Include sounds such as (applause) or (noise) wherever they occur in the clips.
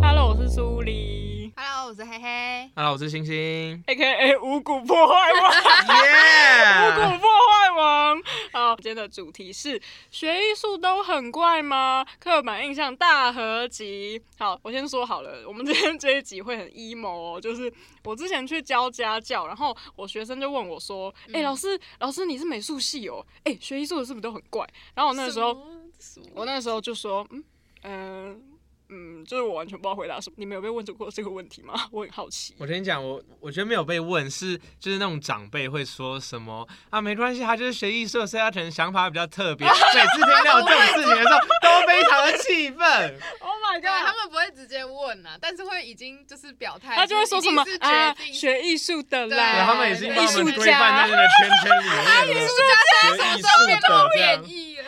Hello，我是苏黎 Hello，我是嘿嘿。Hello，我是星星。，A K A 五谷破坏王，(laughs) 五！谷破坏王。好，今天的主题是学艺术都很怪吗？刻板印象大合集。好，我先说好了，我们今天这一集会很 emo 哦，就是我之前去教家教，然后我学生就问我说：“哎、老师，老师你是美术系哦？哎、学艺术的是不是都很怪？”然后我那个时候。我那个时候就说，嗯嗯、嗯，就是我完全不知道回答什么。你没有被问过这个问题吗？(laughs) 我很好奇。我跟你讲，我我觉得没有被问，是就是那种长辈会说什么啊，没关系，他就是学艺术，所以他可能想法比较特别。(laughs) 每次听到这种事情的时候，都非常的气愤。(laughs) Oh my 对，他们不会直接问啊，但是会已经就是表态，他就会说什么啊，学艺术的对啦，对，他们已经艺术我们规范在那家。个圈圈里面了。(laughs) 艺术家学艺什么时候术变那么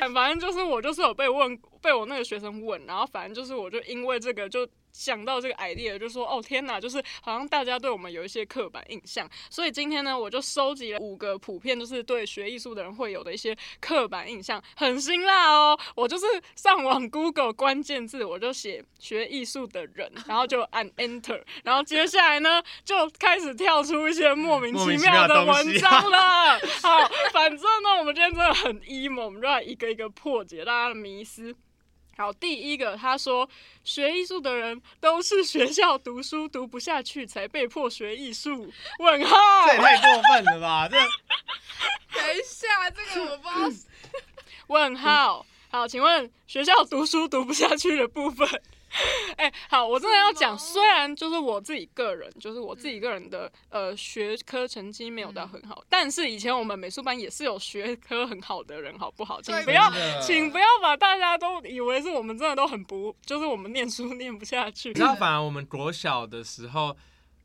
的？反正就是我就是有被问，被我那个学生问，然后反正就是我就因为这个就想到这个 idea，就说哦天哪，就是好像大家对我们有一些刻板印象，所以今天呢，我就收集了五个普遍就是对学艺术的人会有的一些刻板印象，很辛辣哦。我就是上网 Google 关键字，我就写学艺术的人，(laughs) 然后就按 Enter，然后接下来呢就开始跳出一些莫名其妙的文章了。好，反正呢，我们今天真的很 emo，我们就来一个一个破解大家的迷思。好，第一个，他说学艺术的人都是学校读书读不下去才被迫学艺术。(laughs) 问号。这也太过分了吧！这等一下，这个我不知道。(laughs) 问号。好，请问学校读书读不下去的部分？(laughs) 哎、好，我真的要讲，虽然就是我自己个人，就是我自己个人的、呃学科成绩没有到很好，但是以前我们美术班也是有学科很好的人，好不好？请不要请不要把大家都以为是我们真的都很不，就是我们念书 (laughs) 念不下去。你知道，反而我们国小的时候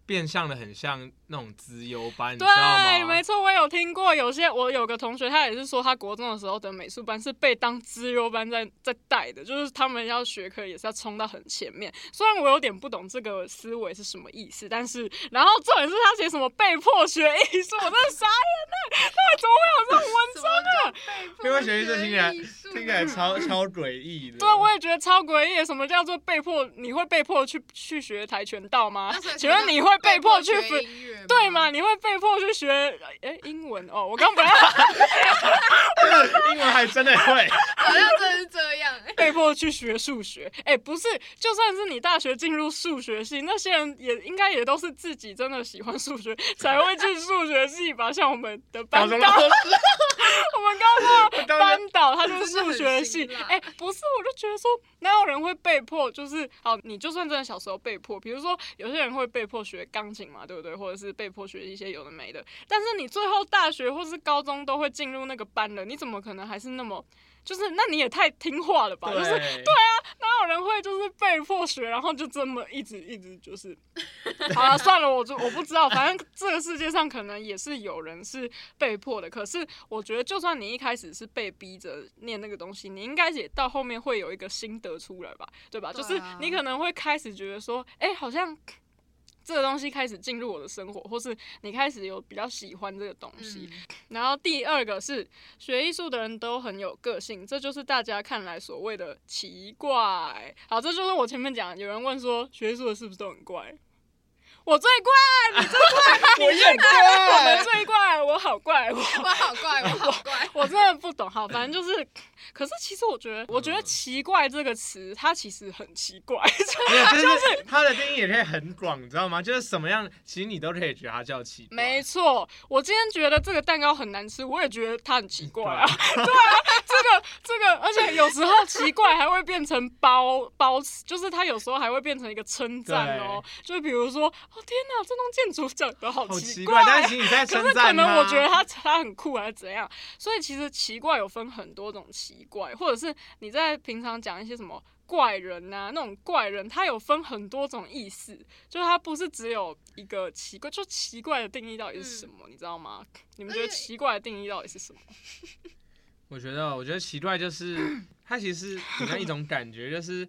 变相的很像那种资优班，你知道对，没错，我有听过。有些我有个同学，他也是说，他国中的时候的美术班是被当资优班在在带的，就是他们要学科也是要冲到很前面。虽然我有点不懂这个思维是什么意思，但是然后重点是他写什么被迫学艺术，我真的傻眼了，到底怎么会有这种文章？啊 (laughs) 被迫因为学艺术听起来听起来超 (laughs) 超诡异的。对，我也觉得超诡异。什么叫做被迫？你会被迫去去学跆拳道吗？请问你会被迫去学对吗？？你会被迫去学哎英文哦？我刚本来 (laughs) (laughs) 英文还真的会。好像真的是这样。被迫去学数学。哎、不是，就算是你大学进入数学系，那些人也应该也都是自己真的喜欢数学才会去数学系吧？像我们的班导，师，(laughs) 我们高中的当班导他就是数学系哎、不是，我就觉得说，哪有人会被迫？就是好，你就算真的小时候被迫，比如说有些人会被迫学钢琴嘛，对不对？或者是被迫学一些有的没的。但是你最后大学或是高中都会进入那个班了，你怎么可能还是那么？就是，那你也太听话了吧？就是对啊哪有人会就是被迫学，然后就这么一直一直就是，(laughs) 好了，算了，我就我不知道，反正这个世界上可能也是有人是被迫的。可是我觉得，就算你一开始是被逼着念那个东西，你应该也到后面会有一个心得出来吧，对吧？就是你可能会开始觉得说，哎、好像。这个东西开始进入我的生活，或是你开始有比较喜欢这个东西，嗯，然后第二个是学艺术的人都很有个性，这就是大家看来所谓的奇怪。好，这就是我前面讲，有人问说学艺术的是不是都很怪？我最怪，你最怪，我最怪，我们怪。最怪，我好怪，我我好怪，我好怪。(laughs) 我真的不懂。好，反正就是，可是其实我觉得，我觉得“奇怪”这个词，它其实很奇怪。没有，(laughs) 就是它的定义也可以很广，你知道吗？就是什么样，其实你都可以觉得它叫奇怪。没错，我今天觉得这个蛋糕很难吃，我也觉得它很奇怪啊。(laughs) 对啊，这个这个，而且有时候奇怪还会变成包包词，就是它有时候还会变成一个称赞哦。就比如说，哦天哪，这栋建筑 (laughs) 长得好好奇奇怪，但是你在 (laughs) 可是可能我觉得它它很酷还是怎样，所以其实奇怪有分很多种奇怪，或者是你在平常讲一些什么怪人呐、那种怪人，它有分很多种意思，就是它不是只有一个奇怪，就奇怪的定义到底是什么，你知道吗？你们觉得奇怪的定义到底是什么？(laughs) 我觉得，我觉得奇怪就是它其实是一种感觉，就是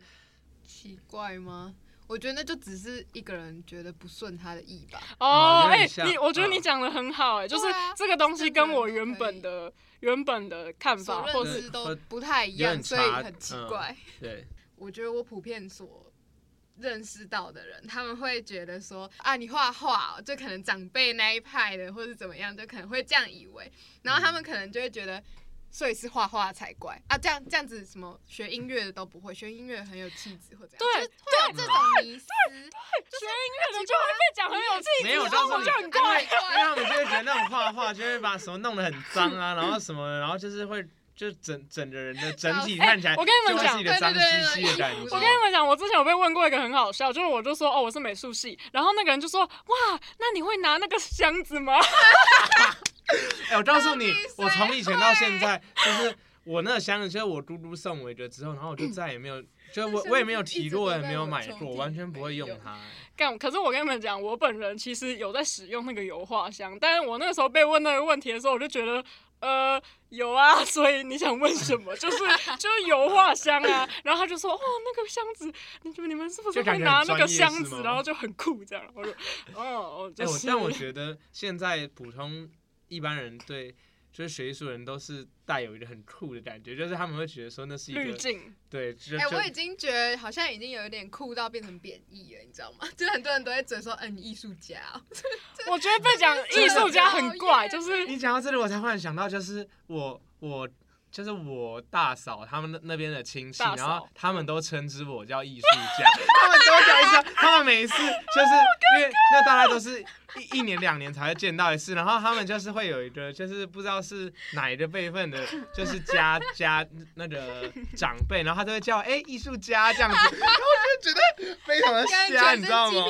奇怪吗？我觉得那就只是一个人觉得不顺他的意吧。哦，哎、你我觉得嗯你讲的很好、哎、就是这个东西跟我原本的原本的看法，所或是都不太一样，所以很奇嗯怪。对，(laughs) 我觉得我普遍所认识到的人，他们会觉得说啊，你画画、哦，就可能长辈那一派的，或者怎么样，就可能会这样以为，然后他们可能就会觉得。所以是画画才怪啊！这样这样子，什么学音乐的都不会，学音乐很有气质或者对就是会有这种迷思。学音乐的就会被讲很有气质，没有，然后我就很怪。因为他们就会觉得那种画画就会把什么弄得很脏啊，然后什么，然后就是会就整整个人的整体 (laughs) 看起来哎我跟你们讲我跟你们讲，我之前有被问过一个很好笑，就是我就说哦我是美术系，然后那个人就说哇，那你会拿那个箱子吗？(laughs) (laughs) 哎、我告诉你我从以前到现在，就是我那个箱子，就是我嘟嘟送我一个之后，然后我就再也没有，就我我也没有提过，也没有买过，完全不会用它。干，可是我跟你们讲，我本人其实有在使用那个油画箱，但是我那个时候被问那个问题的时候，我就觉得。呃，有啊，(laughs) 所以你想问什么？就是 (laughs) 就是油画箱啊，然后他就说，哦，那个箱子，你们你们是不是会拿那个箱子，然后就很酷这样？我说，哦，哎、就是，我但我觉得现在普通一般人对就是学艺术的人都是带有一个很酷的感觉，就是他们会觉得说那是一个滤镜，对，就哎、就我已经觉得好像已经有一点酷到变成贬义了，你知道吗？就很多人都会嘴说，嗯、你艺术家哦、(laughs) 我觉得被讲艺术家很怪，就是你讲到这里，我才忽然想到，就是我我就是我大嫂他们那那边的亲戚，然后他们都称之我叫艺术家，(laughs) 他们都讲一下，他们每一次就是 (laughs) 因为那大家都是一一年两年才会见到一次，然后他们就是会有一个就是不知道是哪一个辈分的，就是家家那个长辈，然后他都会叫哎艺术家这样子，(laughs) 然后我就觉得非常的瞎，你知道吗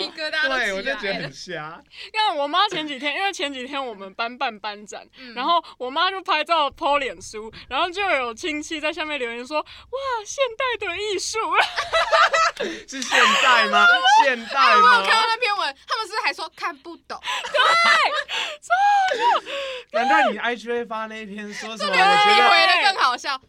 对，我就觉得很瞎。(laughs) 因为我妈前几天，因为前几天我们班办班展，嗯然后我妈就拍照 po 脸书，然后就有亲戚在下面留言说：“哇，现代的艺术。(laughs) 是现代吗？现代吗我有看到？那篇文，他们是不是还说看不懂，(laughs) 难道你 IG 会发那一篇说什么？我你觉得回的更好笑，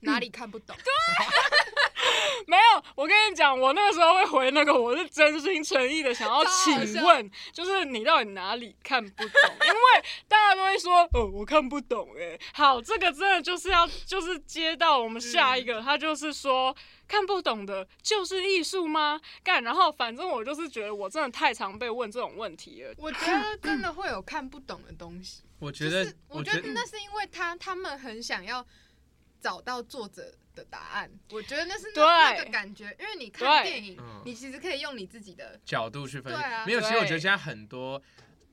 哪里看不懂？”对 (laughs) 没有，我跟你讲，我那个时候会回那个，我是真心诚意的想要请问，就是你到底哪里看不懂？因为大家都会说，哦，我看不懂，哎，好，这个真的就是要就是接到我们下一个，他就是说。看不懂的就是艺术吗？干，然后反正我就是觉得我真的太常被问这种问题了。我觉得真的会有看不懂的东西。我觉得就是，我觉得那是因为他他们很想要找到作者的答案。我觉得那是那个感觉，因为你看电影嗯，你其实可以用你自己的角度去分析。没有，其实我觉得现在很多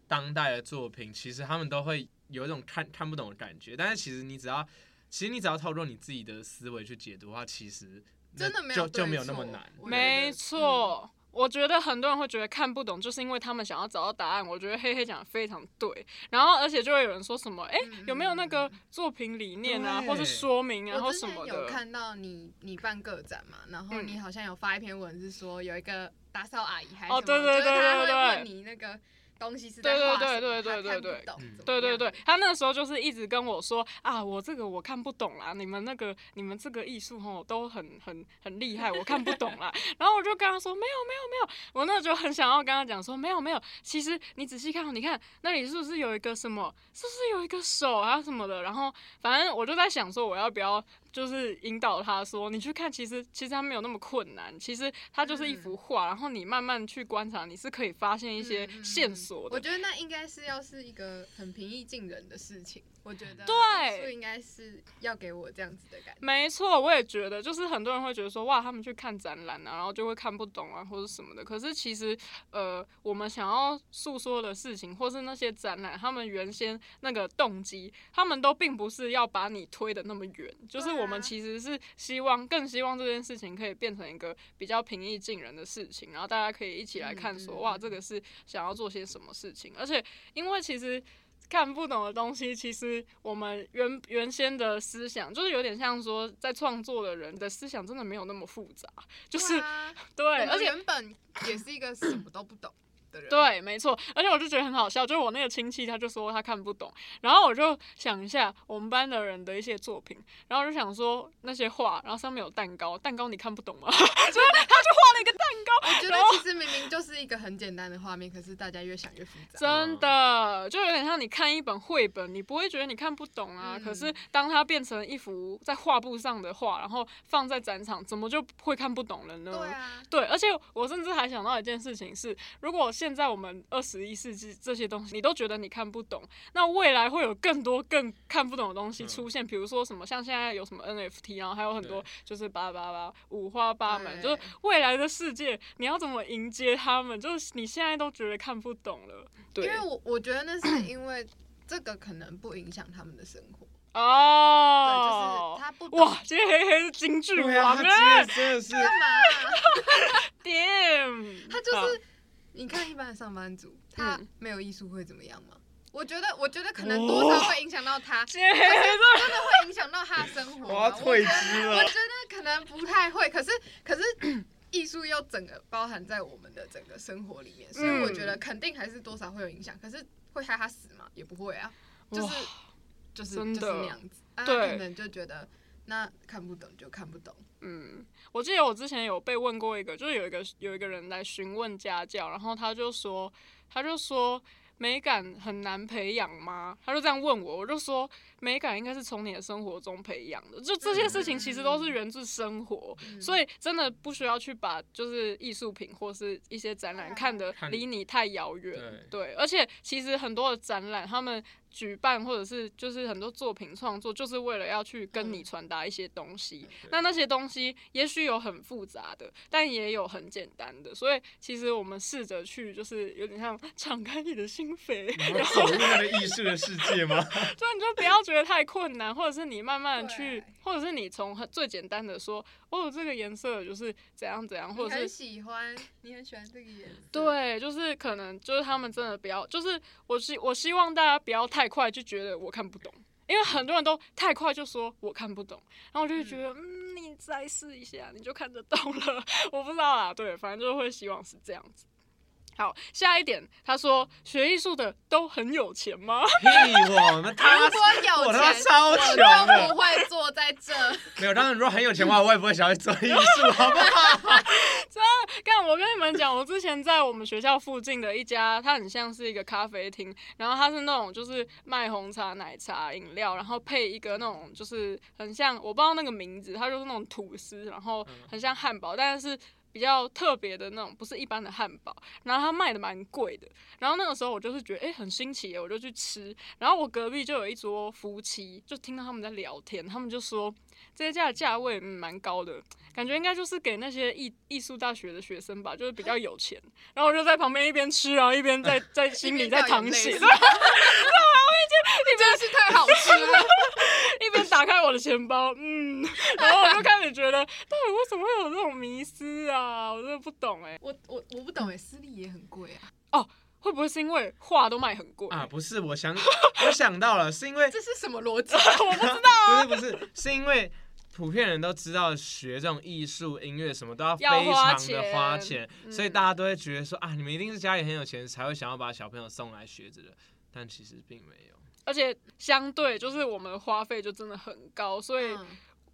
当代的作品，其实他们都会有一种看看不懂的感觉。但是其实你只要，其实你只要透过你自己的思维去解读的话，其实真的没有就就没有那么难。没错。我觉得很多人会觉得看不懂，就是因为他们想要找到答案。我觉得黑黑讲的非常对，然后而且就会有人说什么，哎、嗯有没有那个作品理念啊，对或是说明啊，或我之前什么的？有看到你你办个展嘛，然后嗯你好像有发一篇文是说有一个打扫阿姨还什么就是对对对对对问你那个东西是在对对画什么，对对对她看不对对。对对对，他那个时候就是一直跟我说啊，我这个我看不懂啦，你们那个你们这个艺术吼都很很很厉害，我看不懂啦。然后我就跟他说没有没有没有，我那时候很想要跟他讲说没有没有，其实你仔细看哦，你看那里是不是有一个什么，是不是有一个手啊什么的？然后反正我就在想说我要不要就是引导他说你去看，其实其实他没有那么困难，其实它就是一幅画，然后你慢慢去观察，你是可以发现一些线索我。觉得那应该是要是一个很平易近人的事情。我觉得对应该是要给我这样子的感觉。没错，我也觉得，就是很多人会觉得说，哇，他们去看展览啊，然后就会看不懂啊，或者什么的。可是其实，呃，我们想要诉说的事情，或是那些展览，他们原先那个动机，他们都并不是要把你推的那么远，就是我们其实是希望，更希望这件事情可以变成一个比较平易近人的事情，然后大家可以一起来看说，哇，这个是想要做些什么事情，而且因为其实。看不懂的东西，其实我们原原先的思想就是有点像说，在创作的人的思想真的没有那么复杂，就是对 (laughs) 而且原本也是一个什么都不懂，的人。对，没错，而且我就觉得很好笑，就是我那个亲戚他就说他看不懂，然后我就想一下我们班的人的一些作品，然后我就想说那些画，然后上面有蛋糕，蛋糕你看不懂吗？(laughs) 所以他就画了一个蛋糕，我觉得其实明明就是一个很简单的画面，可是大家越想越复杂。真的就有点像你看一本绘本，你不会觉得你看不懂啊，嗯可是当它变成一幅在画布上的画，然后放在展场，怎么就会看不懂了呢？对啊，对，而且我甚至还想到一件事情是，如果现在我们二十一世纪这些东西你都觉得你看不懂，那未来会有更多更看不懂的东西嗯。出现，比如说什么像现在有什么 NFT，然后还有很多就是八八八五花八门，就是未来的世界你要怎么迎接他们，就是你现在都觉得看不懂了，对因为我我觉得那是因为这个可能不影响他们的生活。对，哦就是，他不哇，今天黑黑是京剧王他哎今天真的是干嘛啊、(laughs) damn，他就是你看一般的上班族，他嗯没有艺术会怎么样吗？我觉得，我觉得可能多少会影响到他，真的会影响到他的生活。我要退职了。我觉得可能不太会，可是可是艺术又整个包含在我们的整个生活里面，所以我觉得肯定还是多少会有影响。可是会害他死吗？也不会啊，就是就是就是那样子。啊、对可能就觉得那看不懂就看不懂。嗯，我记得我之前有被问过一个，就是有一个有一个人来询问家教，然后他就说，他就说美感很难培养吗？他就这样问我，我就说美感应该是从你的生活中培养的，就这些事情其实都是源自生活，嗯所以真的不需要去把就是艺术品或是一些展览看得离你太遥远，对对，而且其实很多的展览他们。举办或者是就是很多作品创作，就是为了要去跟你嗯传达一些东西。对那那些东西也许有很复杂的，但也有很简单的。所以其实我们试着去，就是有点像敞开你的心扉，然后走入那个艺术的世界吗？(laughs) 所以你就不要觉得太困难，或者是你慢慢去，或者是你从很最简单的说，哦，这个颜色就是怎样怎样，或你很者是喜欢，你很喜欢这个颜色。对，就是可能就是他们真的不要，就是我希我希望大家不要太快就觉得我看不懂，因为很多人都太快就说我看不懂，然后我就会觉得嗯你再试一下你就看得懂了，我不知道啦，对，反正就是会希望是这样子。好，下一点，他说学艺术的都很有钱吗？(laughs) 屁我们他如果有我他妈钱，超我穷就的不，会坐在这。(laughs) 没有。当然，如果很有钱的话，我也不会想要做艺术，好不好？(laughs) 干，我跟你们讲，我之前在我们学校附近的一家，它很像是一个咖啡厅，然后它是那种就是卖红茶、奶茶、饮料，然后配一个那种就是很像我不知道那个名字，它就是那种吐司，然后很像汉堡，但是。比较特别的那种，不是一般的汉堡，然后它卖的蛮贵的。然后那个时候我就是觉得，哎、很新奇耶，我就去吃。然后我隔壁就有一桌夫妻，就听到他们在聊天，他们就说这家的价位嗯蛮高的，感觉应该就是给那些艺艺术大学的学生吧，就是比较有钱。然后我就在旁边一边吃，然后一边在在心里在淌血，(laughs) 一边掉眼泪真的是太好吃了。一边打开我的钱包，嗯，(laughs) 然后我就开始觉得，到底为什么会有这种迷失啊？我真的不懂哎，我我我不懂哎，私立也很贵啊，哦会不会是因为画都卖很贵啊，不是，我想 (laughs) 我想到了，是因为这是什么逻辑？(laughs) 我不知道。啊不是不是，是因为普遍人都知道学这种艺术、音乐什么都要非常的花钱所以大家都会觉得说啊，你们一定是家里很有钱才会想要把小朋友送来学这个，但其实并没有。而且相对就是我们的花费就真的很高，所以嗯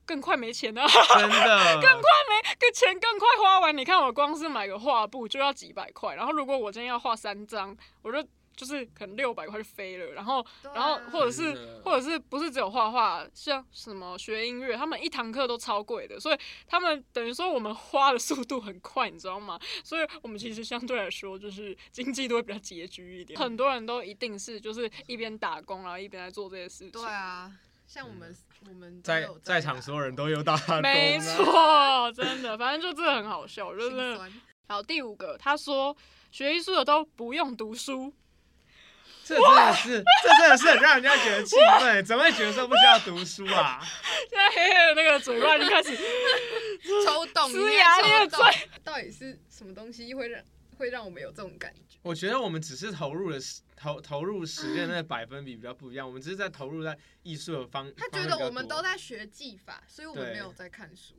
更快没钱啊，真的，(laughs) 更快没更钱更快花完。你看我光是买个画布就要几百块，然后如果我今天要画三张，我就就是可能六百块就飞了，然后啊然后或者是或者是不是只有画画，像什么学音乐，他们一堂课都超贵的，所以他们等于说我们花的速度很快，你知道吗？所以我们其实相对来说就是经济都会比较拮据一点。很多人都一定是就是一边打工，然后一边在做这些事情。对啊，像我们我们都在在场所有人都有打工、啊，没错，真的，反正就真的很好笑，(laughs) 真的。好，第五个，他说学艺术的都不用读书，这真的是，这真的是很让人家觉得气愤，怎么会觉得说不需要读书啊？现在黑黑的那个嘴巴就开始 (laughs) 抽动，呲牙咧嘴，到底是什么东西会让会让我们有这种感觉？我觉得我们只是投入了时投投入时间的百分比比较不一样，我们只是在投入在艺术的方。他觉得我们都在学技法，所以我们没有在看书。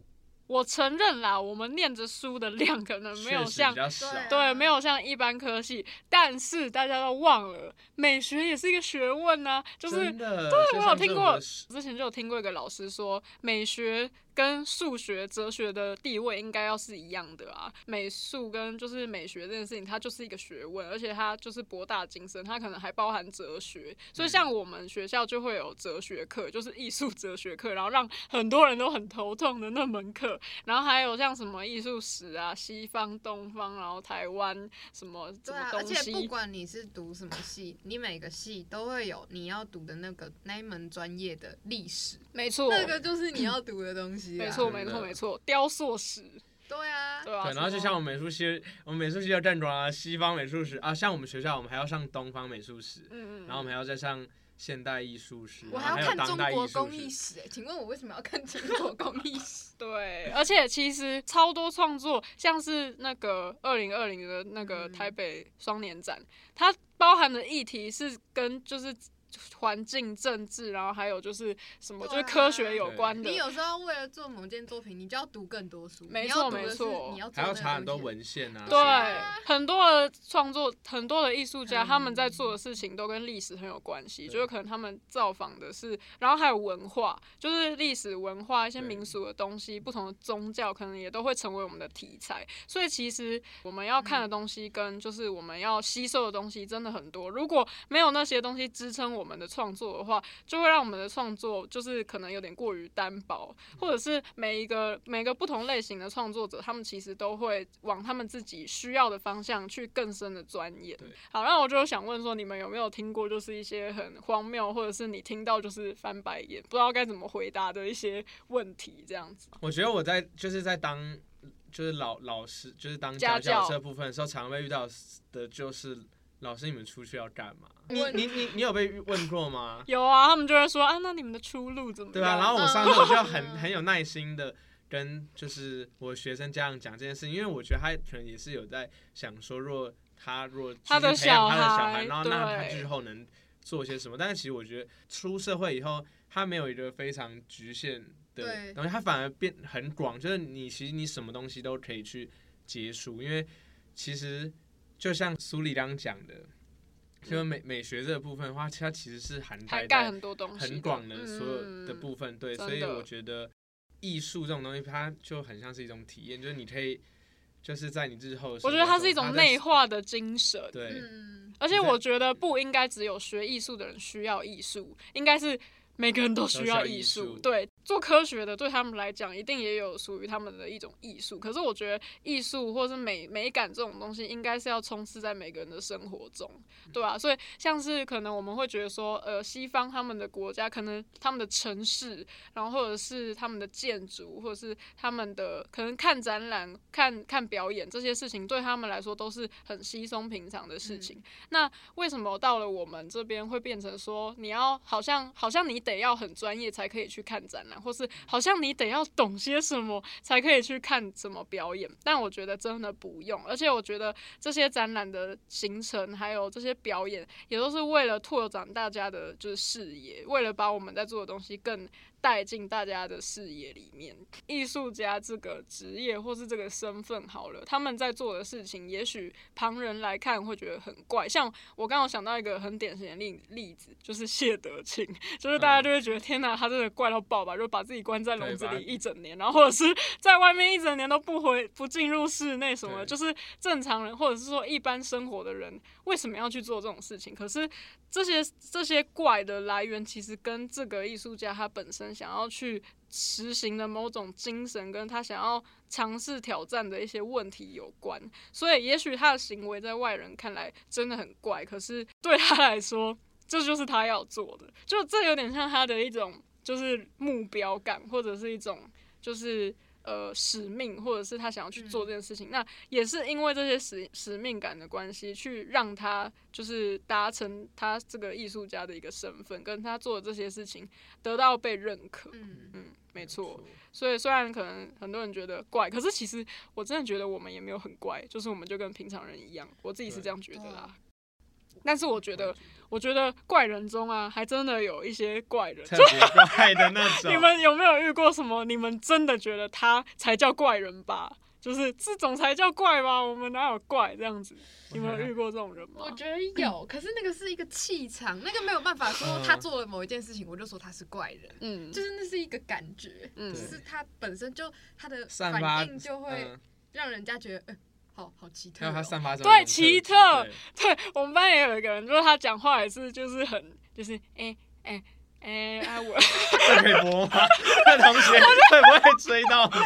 我承认啦，我们念着书的量可能没有像对对，没有像一般科系，但是大家都忘了，美学也是一个学问呢、就是，对我有听过之前就有听过一个老师说，美学跟数学、哲学的地位应该要是一样的啊。美术跟就是美学这件事情，它就是一个学问，而且它就是博大精深，它可能还包含哲学。所以像我们学校就会有哲学课，就是艺术哲学课，然后让很多人都很头痛的那门课。然后还有像什么艺术史啊，西方、东方，然后台湾什么什对啊，而且不。管你是读什么系，你每个系都会有你要读的那个那一门专业的历史，没错，那个就是你要读的东西、啊。没错，没错，没错，雕塑史，对啊，对啊、对，然后就像我们美术系，我们美术系要站桩啊，西方美术史啊，像我们学校我们还要上东方美术史，嗯嗯，然后我们还要再上现代艺术史，我还要看中国工艺史。请问我为什么要看中国工艺史？(laughs) 对，而且其实超多创作，像是那个二零二零的那个嗯台北双年展，它包含的议题是跟就是环境、政治，然后还有就是什么，就是科学有关的。你。有时候为了做某件作品，你就要读更多书，没错没错。你要还要查很多文献啊，对。啊，很多的创作，很多的艺术家，嗯。他们在做的事情都跟历史很有关系，就是可能他们造访的是，然后还有文化，就是历史文化一些民俗的东西，不同的宗教可能也都会成为我们的题材。所以其实我们要看的东西跟就是我们要吸收的东西真的很多。如果没有那些东西支撑我们的创作的话，就会让我们的创作就是可能有点过于单薄，或者是每一个每个不同类型的创作者，他们其实都会往他们自己需要的方向去更深的钻研。好，那我就想问说，你们有没有听过就是一些很荒谬，或者是你听到就是翻白眼，不知道该怎么回答的一些问题，这样子？我觉得我在就是在当就是老老师，就是当家教家教这部分的时候，常会遇到的就是老师你们出去要干嘛？你你你你有被问过吗？(laughs) 有啊，他们就会说啊，那你们的出路怎么样？对啊，然后我上次我就很嗯很有耐心的跟就是我学生家长讲这件事，因为我觉得他可能也是有在想说，若他若他的继续培养他的小孩，然后那他对之后能做些什么？但是其实我觉得出社会以后，他没有一个非常局限的东西，他反而变很广，就是你其实你什么东西都可以去结束，因为其实就像苏丽刚刚讲的。就是美美学这个部分的话，它其实是涵盖涵盖很多东西，很广的所有的嗯部分，对，所以我觉得艺术这种东西，它就很像是一种体验，就是你可以，就是在你日后我觉得它是一种内，化的精神。对，嗯，而且我觉得不应该只有学艺术的人需要艺术，应该是每个人都需要艺术。对，做科学的对他们来讲，一定也有属于他们的一种艺术。可是我觉得艺术或是美美感这种东西，应该是要充斥在每个人的生活中，对啊，所以像是可能我们会觉得说，呃，西方他们的国家，可能他们的城市，然后或者是他们的建筑，或者是他们的可能看展览、看看表演这些事情，对他们来说都是很稀松平常的事情。那为什么到了我们这边会变成说，你要好像好像你得要很专业才可以去看展览，或是好像你得要懂些什么才可以去看什么表演？但我觉得真的不用，而且我觉得这些展览的行程还有这些表演，也都是为了拓展大家的就是视野，为了把我们在做的东西更带进大家的视野里面。艺术家这个职业或是这个身份好了，他们在做的事情，也许旁人来看会觉得很怪。像我刚刚想到一个很典型的例例子，就是谢德庆，(laughs) 就是大家就会觉得、天哪，他真的怪到爆吧，就把自己关在笼子里一整年，然后或者是在外面一整年都不回不进入室内什么就是正常人或者是说一般生活的人为什么要去做这种事情？可是这些这些怪的来源，其实跟这个艺术家他本身想要去实行的某种精神，跟他想要尝试挑战的一些问题有关。所以，也许他的行为在外人看来真的很怪，可是对他来说，这就是他要做的。就这有点像他的一种就是目标感，或者是一种就是。呃，使命，或者是他想要去做这件事情，那也是因为这些使使命感的关系，去让他就是达成他这个艺术家的一个身份，跟他做的这些事情得到被认可。嗯，嗯，没错。所以虽然可能很多人觉得怪，可是其实我真的觉得我们也没有很怪，就是我们就跟平常人一样，我自己是这样觉得啦。但是我觉得，我觉得怪人中啊，还真的有一些怪人。特别怪的那种。(laughs) 你们有没有遇过什么？你们真的觉得他才叫怪人吧？就是这种才叫怪吧？我们哪有怪这样子？你们有遇过这种人吗我？觉得有，(laughs) 可是那个是一个气场，那个没有办法说他做了某一件事情，我就说他是怪人，嗯，就是那是一个感觉，嗯就是他本身就他的反应就会嗯让人家觉得，呃，好好奇特、还有他哦。散发出对奇特对 (laughs) 对我们班也有一个人，就是他讲话也是，就是很，就是哎哎哎哎我。(laughs) 这可以播吗？那同学会不会追到你？(laughs)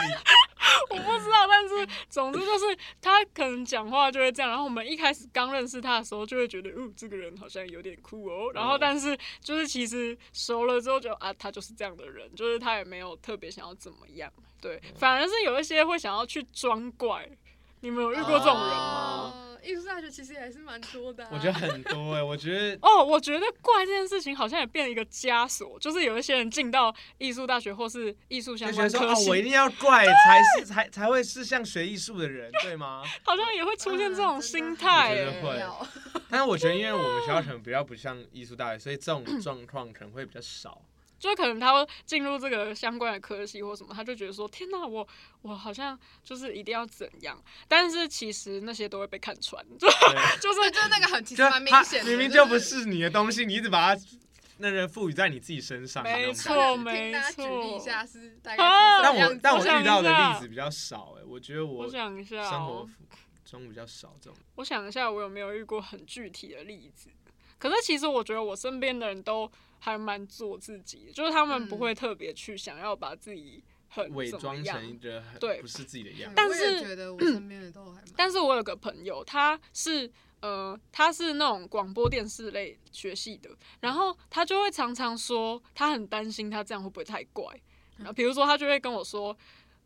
我不知道，但是总之就是他可能讲话就会这样，然后我们一开始刚认识他的时候就会觉得，哦，这个人好像有点酷哦，然后嗯但是就是其实熟了之后就啊，他就是这样的人，就是他也没有特别想要怎么样，对，反而是有一些会想要去装怪，你们有遇过这种人吗？哦艺术大学其实也还是蛮多的、啊。我觉得很多哎，我觉得 (laughs) 哦，我觉得怪这件事情好像也变了一个枷锁，就是有一些人进到艺术大学或是艺术相就觉得说哦，关科系，我一定要怪才是才才会是像学艺术的人，对吗？(laughs) 好像也会出现这种心我态但是我觉得，因为我们学校可能比较不像艺术大学，所以这种 (laughs) 状况可能会比较少。就可能他会进入这个相关的科系或什么，他就觉得说天哪，我我好像就是一定要怎样，但是其实那些都会被看穿，就对，(laughs) 就是就是那个很其实蛮明显的，明明就不是你的东西，你一直把它那个赋予在你自己身上没错。听大家举例一没下是大概啊是但我但我遇到的例子比较少哎，我觉得我我想一下、生活哦，中比较少这种。我想一下，我有没有遇过很具体的例子？可是其实我觉得我身边的人都还蛮做自己的，就是他们不嗯会特别去想要把自己很伪装成一个很对不是自己的样子。但是觉得我身边的都还蛮，但是我有个朋友，他是呃，他是那种广播电视类学系的，然后他就会常常说，他很担心他这样会不会太怪。然后比如说，他就会跟我说，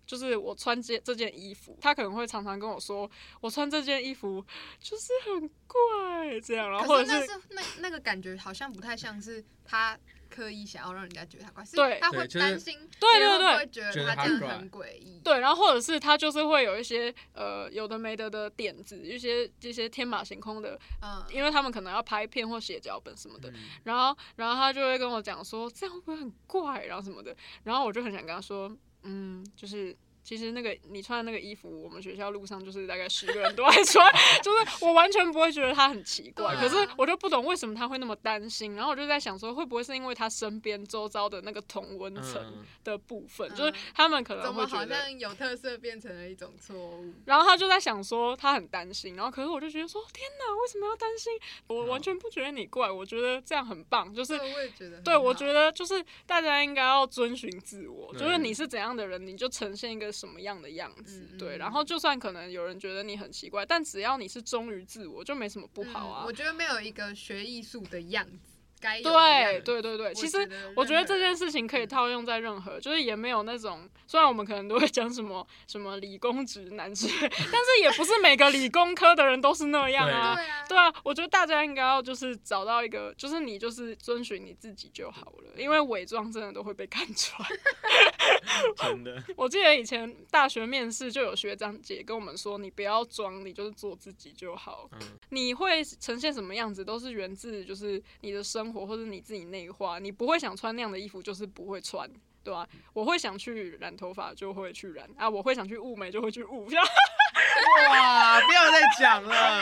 就是我穿这这件衣服，他可能会常常跟我说，我穿这件衣服就是很怪这样，然后或者是是那是那那个感觉好像不太像是他刻意想要让人家觉得他怪，是对他会担心对对对会觉觉得他这样很诡异。对，然后或者是他就是会有一些呃有的没的的点子，一些这些天马行空的，嗯，因为他们可能要拍片或写脚本什么的，嗯然后，然后他就会跟我讲说，这样会不会很怪，然后什么的。然后我就很想跟他说，嗯，就是其实那个你穿的那个衣服，我们学校路上就是大概十个人都爱穿，(laughs) 就是我完全不会觉得他很奇怪。啊可是我就不懂为什么他会那么担心。然后我就在想说，会不会是因为他身边周遭的那个同温层嗯，的部分，嗯就是他们可能会觉得。么好像有特色变成了一种错误？然后他就在想说，他很担心，然后可是我就觉得说，天哪，为什么要担心？我完全不觉得你怪，我觉得这样很棒，就是对，我也觉得。对，我觉得就是大家应该要遵循自我，就是你是怎样的人，你就呈现一个什么样的样子。嗯对，嗯然后就算可能有人觉得你很奇怪，但只要你是忠于自我，就没什么不好啊。嗯我觉得没有一个学艺术的样子，该有的对对对对，其实我觉得这件事情可以套用在任何，就是也没有那种，虽然我们可能都会讲什么什么理工直男之类，但是也不是每个理工科的人都是那样啊。对啊，对啊，我觉得大家应该要就是找到一个，就是你就是遵循你自己就好了，因为伪装真的都会被看穿。(laughs) 真的，我记得以前大学面试就有学长姐跟我们说，你不要装，你就是做自己就好。嗯，你会呈现什么样子，都是源自就是你的生活或者你自己内化。你不会想穿那样的衣服，就是不会穿。对吧、我会想去染头发，就会去染啊；我会想去雾眉，就会去雾。像 (laughs) 哇，不要再讲了。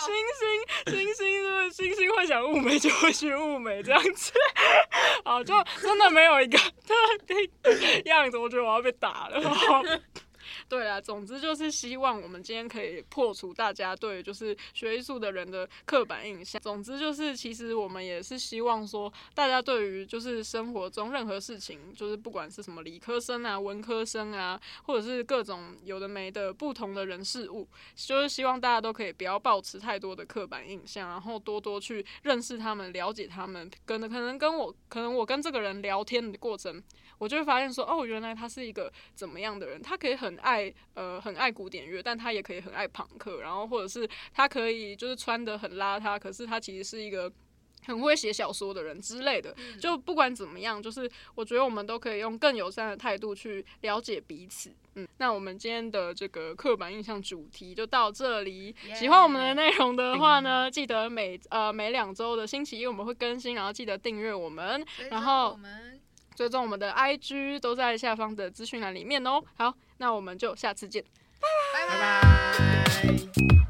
星星，星星是不是星星会想雾眉，就会去雾眉这样子？好，就真的没有一个特定样子。我觉得我要被打了。(laughs) 对啊，总之就是希望我们今天可以破除大家对就是学艺术的人的刻板印象。总之就是，其实我们也是希望说，大家对于就是生活中任何事情，就是不管是什么理科生啊、文科生啊，或者是各种有的没的不同的人事物，就是希望大家都可以不要抱持太多的刻板印象，然后多多去认识他们、了解他们。跟可能跟我，可能我跟这个人聊天的过程，我就会发现说，哦，原来他是一个怎么样的人？他可以很爱呃很爱古典乐，但他也可以很爱朋克，然后或者是他可以就是穿的很邋遢，可是他其实是一个。很会写小说的人之类的。嗯就不管怎么样，就是我觉得我们都可以用更友善的态度去了解彼此。嗯，那我们今天的这个刻板印象主题就到这里。Yeah 喜欢我们的内容的话呢，记得每呃每两周的星期一我们会更新，然后记得订阅我们，然后我们追踪我们的 IG 都在下方的资讯栏里面哦。好，那我们就下次见。拜拜拜。